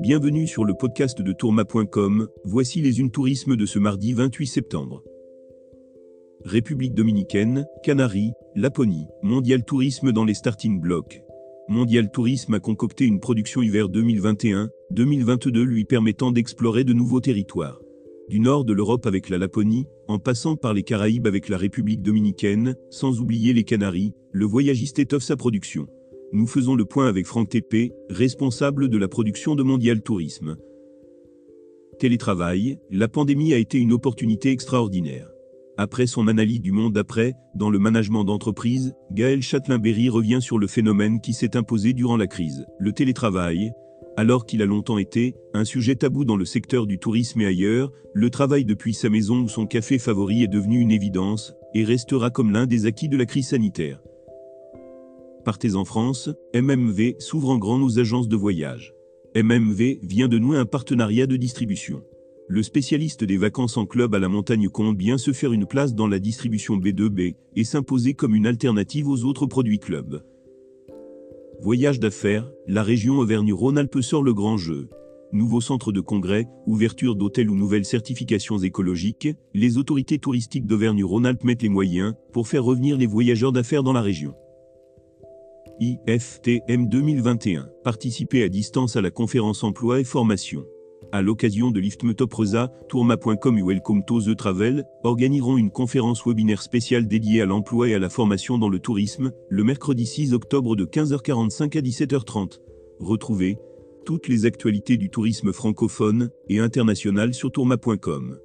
Bienvenue sur le podcast de tourma.com, voici les unes tourisme de ce mardi 28 septembre. République dominicaine, Canaries, Laponie, Mondial Tourisme dans les starting blocks. Mondial Tourisme a concocté une production hiver 2021-2022 lui permettant d'explorer de nouveaux territoires. Du nord de l'Europe avec la Laponie, en passant par les Caraïbes avec la République dominicaine, sans oublier les Canaries, le voyagiste étoffe sa production. Nous faisons le point avec Franck Tépé, responsable de la production de Mondial Tourisme. Télétravail, la pandémie a été une opportunité extraordinaire. Après son analyse du monde d'après, dans le management d'entreprise, Gaël Châtelain-Berry revient sur le phénomène qui s'est imposé durant la crise, le télétravail. Alors qu'il a longtemps été un sujet tabou dans le secteur du tourisme et ailleurs, le travail depuis sa maison ou son café favori est devenu une évidence et restera comme l'un des acquis de la crise sanitaire. Partez en France, MMV s'ouvre en grand aux agences de voyage. MMV vient de nouer un partenariat de distribution. Le spécialiste des vacances en club à la montagne compte bien se faire une place dans la distribution B2B et s'imposer comme une alternative aux autres produits club. Voyage d'affaires, la région Auvergne-Rhône-Alpes sort le grand jeu. Nouveau centre de congrès, ouverture d'hôtels ou nouvelles certifications écologiques, les autorités touristiques d'Auvergne-Rhône-Alpes mettent les moyens pour faire revenir les voyageurs d'affaires dans la région. IFTM 2021. Participer à distance à la conférence emploi et formation à l'occasion de l'IFTMETOPRESA, tourma.com et Welcome to the Travel, organiseront une conférence webinaire spéciale dédiée à l'emploi et à la formation dans le tourisme, le mercredi 6 octobre de 15h45 à 17h30. Retrouvez toutes les actualités du tourisme francophone et international sur tourma.com.